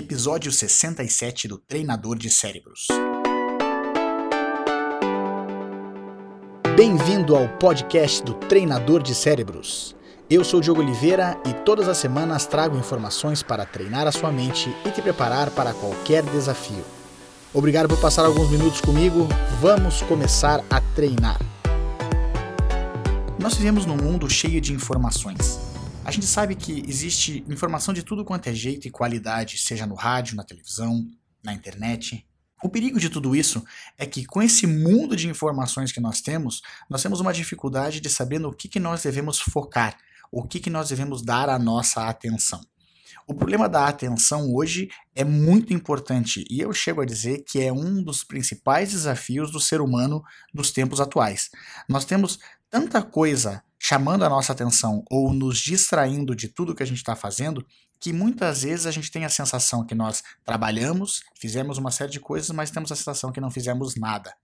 episódio 67 do Treinador de Cérebros. Bem-vindo ao podcast do Treinador de Cérebros. Eu sou Diogo Oliveira e todas as semanas trago informações para treinar a sua mente e te preparar para qualquer desafio. Obrigado por passar alguns minutos comigo. Vamos começar a treinar. Nós vivemos num mundo cheio de informações. A gente sabe que existe informação de tudo quanto é jeito e qualidade, seja no rádio, na televisão, na internet. O perigo de tudo isso é que, com esse mundo de informações que nós temos, nós temos uma dificuldade de saber no que, que nós devemos focar, o que, que nós devemos dar a nossa atenção. O problema da atenção hoje é muito importante e eu chego a dizer que é um dos principais desafios do ser humano nos tempos atuais. Nós temos tanta coisa chamando a nossa atenção ou nos distraindo de tudo que a gente está fazendo, que muitas vezes a gente tem a sensação que nós trabalhamos, fizemos uma série de coisas, mas temos a sensação que não fizemos nada.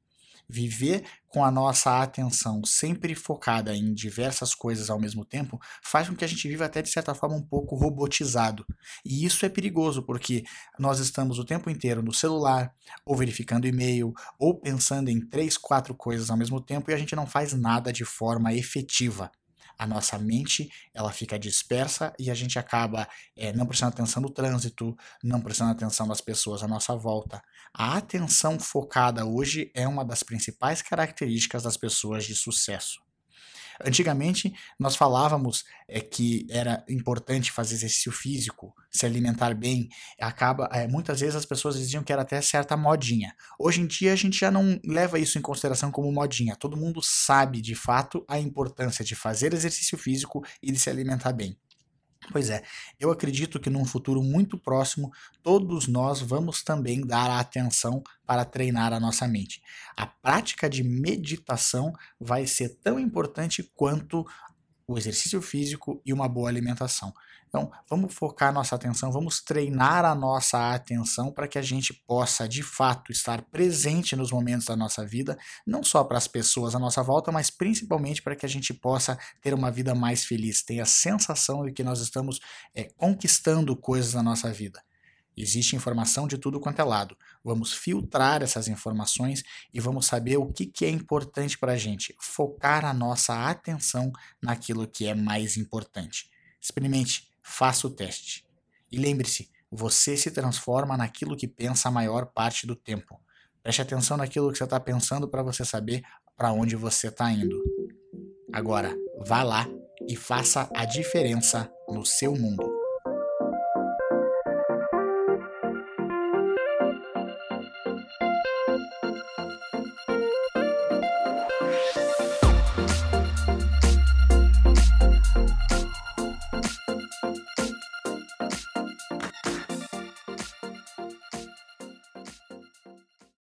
Viver com a nossa atenção sempre focada em diversas coisas ao mesmo tempo faz com que a gente viva até de certa forma um pouco robotizado. E isso é perigoso porque nós estamos o tempo inteiro no celular, ou verificando e-mail, ou pensando em três, quatro coisas ao mesmo tempo e a gente não faz nada de forma efetiva a nossa mente ela fica dispersa e a gente acaba é, não prestando atenção no trânsito, não prestando atenção nas pessoas à nossa volta. A atenção focada hoje é uma das principais características das pessoas de sucesso. Antigamente, nós falávamos é, que era importante fazer exercício físico, se alimentar bem. Acaba, é, muitas vezes as pessoas diziam que era até certa modinha. Hoje em dia, a gente já não leva isso em consideração como modinha. Todo mundo sabe, de fato, a importância de fazer exercício físico e de se alimentar bem. Pois é, eu acredito que num futuro muito próximo, todos nós vamos também dar atenção para treinar a nossa mente. A prática de meditação vai ser tão importante quanto o exercício físico e uma boa alimentação. Então, vamos focar nossa atenção, vamos treinar a nossa atenção para que a gente possa, de fato, estar presente nos momentos da nossa vida, não só para as pessoas à nossa volta, mas principalmente para que a gente possa ter uma vida mais feliz, ter a sensação de que nós estamos é, conquistando coisas na nossa vida. Existe informação de tudo quanto é lado. Vamos filtrar essas informações e vamos saber o que, que é importante para a gente. Focar a nossa atenção naquilo que é mais importante. Experimente, faça o teste. E lembre-se, você se transforma naquilo que pensa a maior parte do tempo. Preste atenção naquilo que você está pensando para você saber para onde você está indo. Agora, vá lá e faça a diferença no seu mundo.